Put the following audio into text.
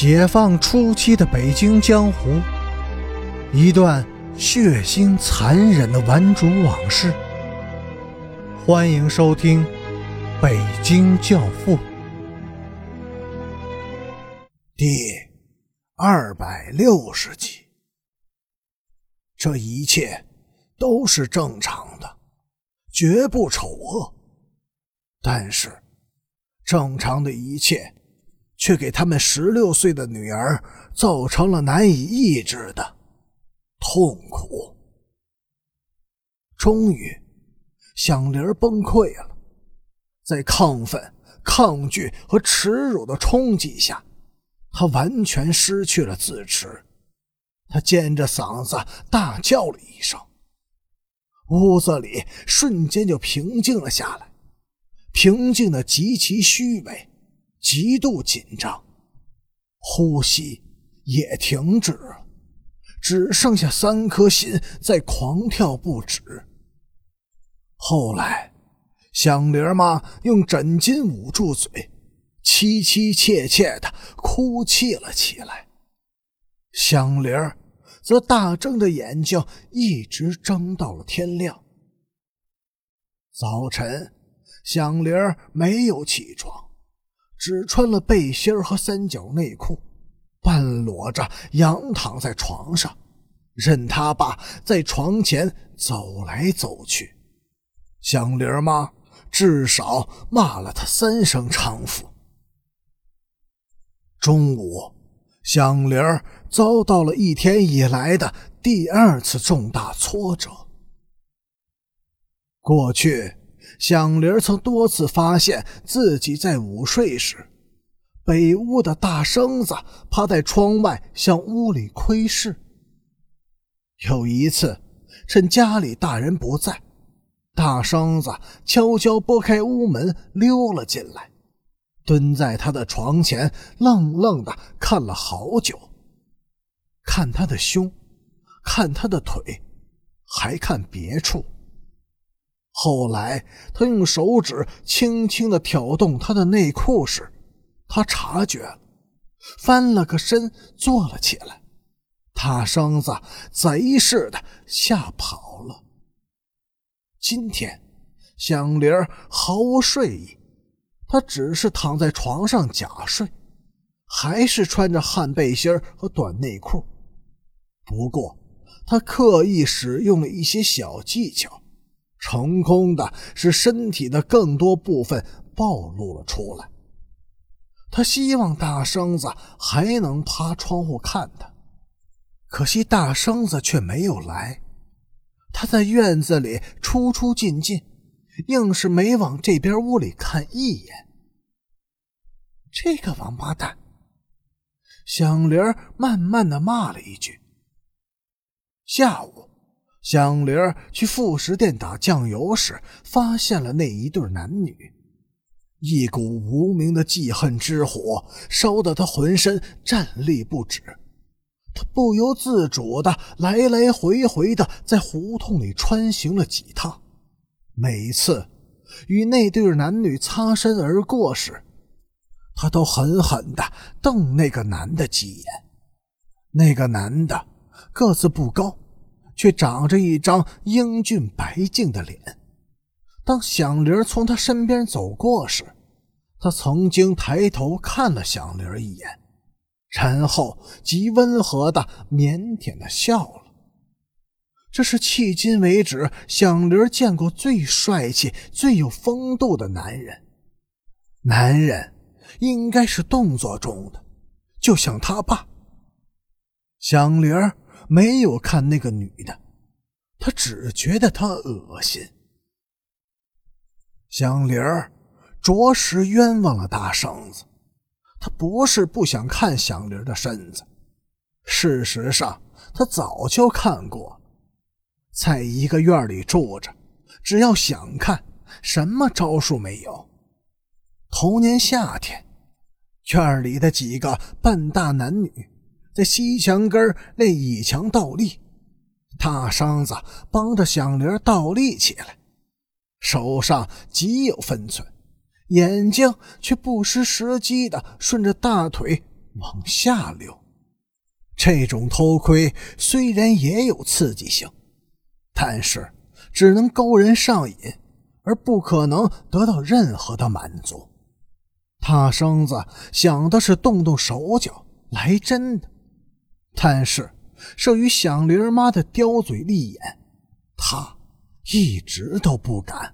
解放初期的北京江湖，一段血腥残忍的顽主往事。欢迎收听《北京教父》第二百六十集。这一切都是正常的，绝不丑恶。但是，正常的一切。却给他们十六岁的女儿造成了难以抑制的痛苦。终于，响铃崩溃了，在亢奋、抗拒和耻辱的冲击下，他完全失去了自持。他尖着嗓子大叫了一声，屋子里瞬间就平静了下来，平静的极其虚伪。极度紧张，呼吸也停止了，只剩下三颗心在狂跳不止。后来，响铃妈用枕巾捂住嘴，凄凄切切的哭泣了起来。响铃则大睁着眼睛，一直睁到了天亮。早晨，响铃没有起床。只穿了背心和三角内裤，半裸着仰躺在床上，任他爸在床前走来走去。响铃妈至少骂了他三声娼妇。中午，响铃遭到了一天以来的第二次重大挫折。过去。响铃曾多次发现自己在午睡时，北屋的大生子趴在窗外向屋里窥视。有一次，趁家里大人不在，大生子悄悄拨开屋门溜了进来，蹲在他的床前，愣愣的看了好久，看他的胸，看他的腿，还看别处。后来，他用手指轻轻的挑动他的内裤时，他察觉了，翻了个身，坐了起来。他生子贼似的吓跑了。今天，响铃毫无睡意，他只是躺在床上假睡，还是穿着汗背心和短内裤。不过，他刻意使用了一些小技巧。成功的使身体的更多部分暴露了出来。他希望大生子还能趴窗户看他，可惜大生子却没有来。他在院子里出出进进，硬是没往这边屋里看一眼。这个王八蛋！响铃慢慢的骂了一句。下午。响铃去副食店打酱油时，发现了那一对男女，一股无名的记恨之火烧得他浑身战栗不止。他不由自主的来来回回的在胡同里穿行了几趟，每次与那对男女擦身而过时，他都狠狠的瞪那个男的几眼。那个男的个子不高。却长着一张英俊白净的脸。当响铃从他身边走过时，他曾经抬头看了响铃一眼，然后极温和的、腼腆的笑了。这是迄今为止响铃见过最帅气、最有风度的男人。男人应该是动作中的，就像他爸。响铃。没有看那个女的，他只觉得她恶心。响铃儿着实冤枉了大圣子，他不是不想看响铃的身子，事实上他早就看过在一个院里住着，只要想看，什么招数没有。头年夏天，院里的几个半大男女。在西墙根那倚墙倒立，大生子帮着响铃倒立起来，手上极有分寸，眼睛却不失时机的顺着大腿往下流。这种偷窥虽然也有刺激性，但是只能勾人上瘾，而不可能得到任何的满足。大生子想的是动动手脚来真的，但是慑于响铃妈的刁嘴利眼，他一直都不敢。